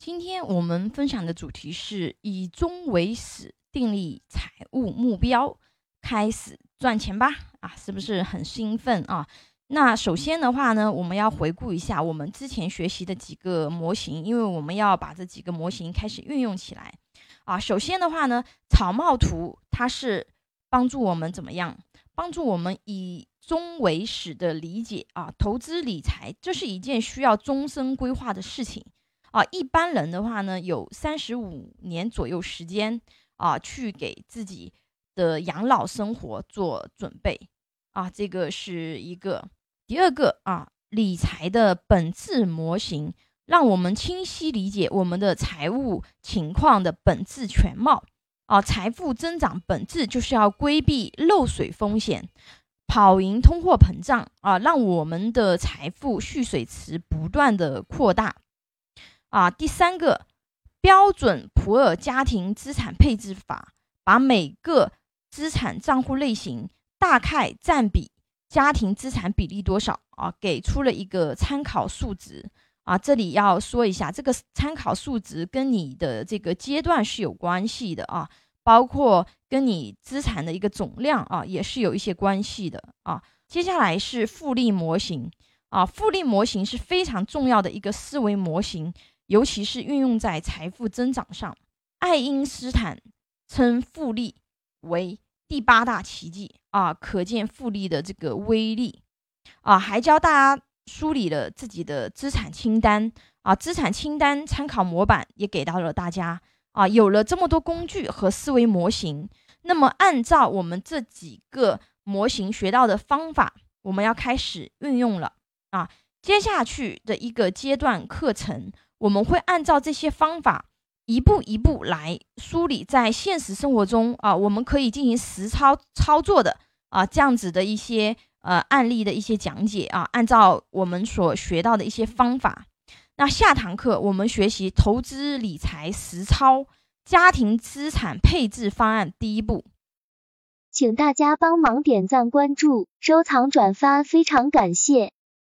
今天我们分享的主题是以终为始，订立财务目标，开始赚钱吧！啊，是不是很兴奋啊？那首先的话呢，我们要回顾一下我们之前学习的几个模型，因为我们要把这几个模型开始运用起来啊。首先的话呢，草帽图它是帮助我们怎么样？帮助我们以终为始的理解啊，投资理财这是一件需要终身规划的事情。啊，一般人的话呢，有三十五年左右时间啊，去给自己的养老生活做准备啊，这个是一个。第二个啊，理财的本质模型，让我们清晰理解我们的财务情况的本质全貌啊。财富增长本质就是要规避漏水风险，跑赢通货膨胀啊，让我们的财富蓄水池不断的扩大。啊，第三个标准普尔家庭资产配置法，把每个资产账户类型大概占比家庭资产比例多少啊，给出了一个参考数值啊。这里要说一下，这个参考数值跟你的这个阶段是有关系的啊，包括跟你资产的一个总量啊，也是有一些关系的啊。接下来是复利模型啊，复利模型是非常重要的一个思维模型。尤其是运用在财富增长上，爱因斯坦称复利为第八大奇迹啊，可见复利的这个威力。啊，还教大家梳理了自己的资产清单。啊，资产清单参考模板也给到了大家。啊，有了这么多工具和思维模型，那么按照我们这几个模型学到的方法，我们要开始运用了。啊，接下去的一个阶段课程。我们会按照这些方法一步一步来梳理，在现实生活中啊，我们可以进行实操操作的啊，这样子的一些呃案例的一些讲解啊，按照我们所学到的一些方法。那下堂课我们学习投资理财实操家庭资产配置方案第一步，请大家帮忙点赞、关注、收藏、转发，非常感谢。